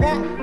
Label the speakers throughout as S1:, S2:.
S1: that.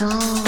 S2: soul.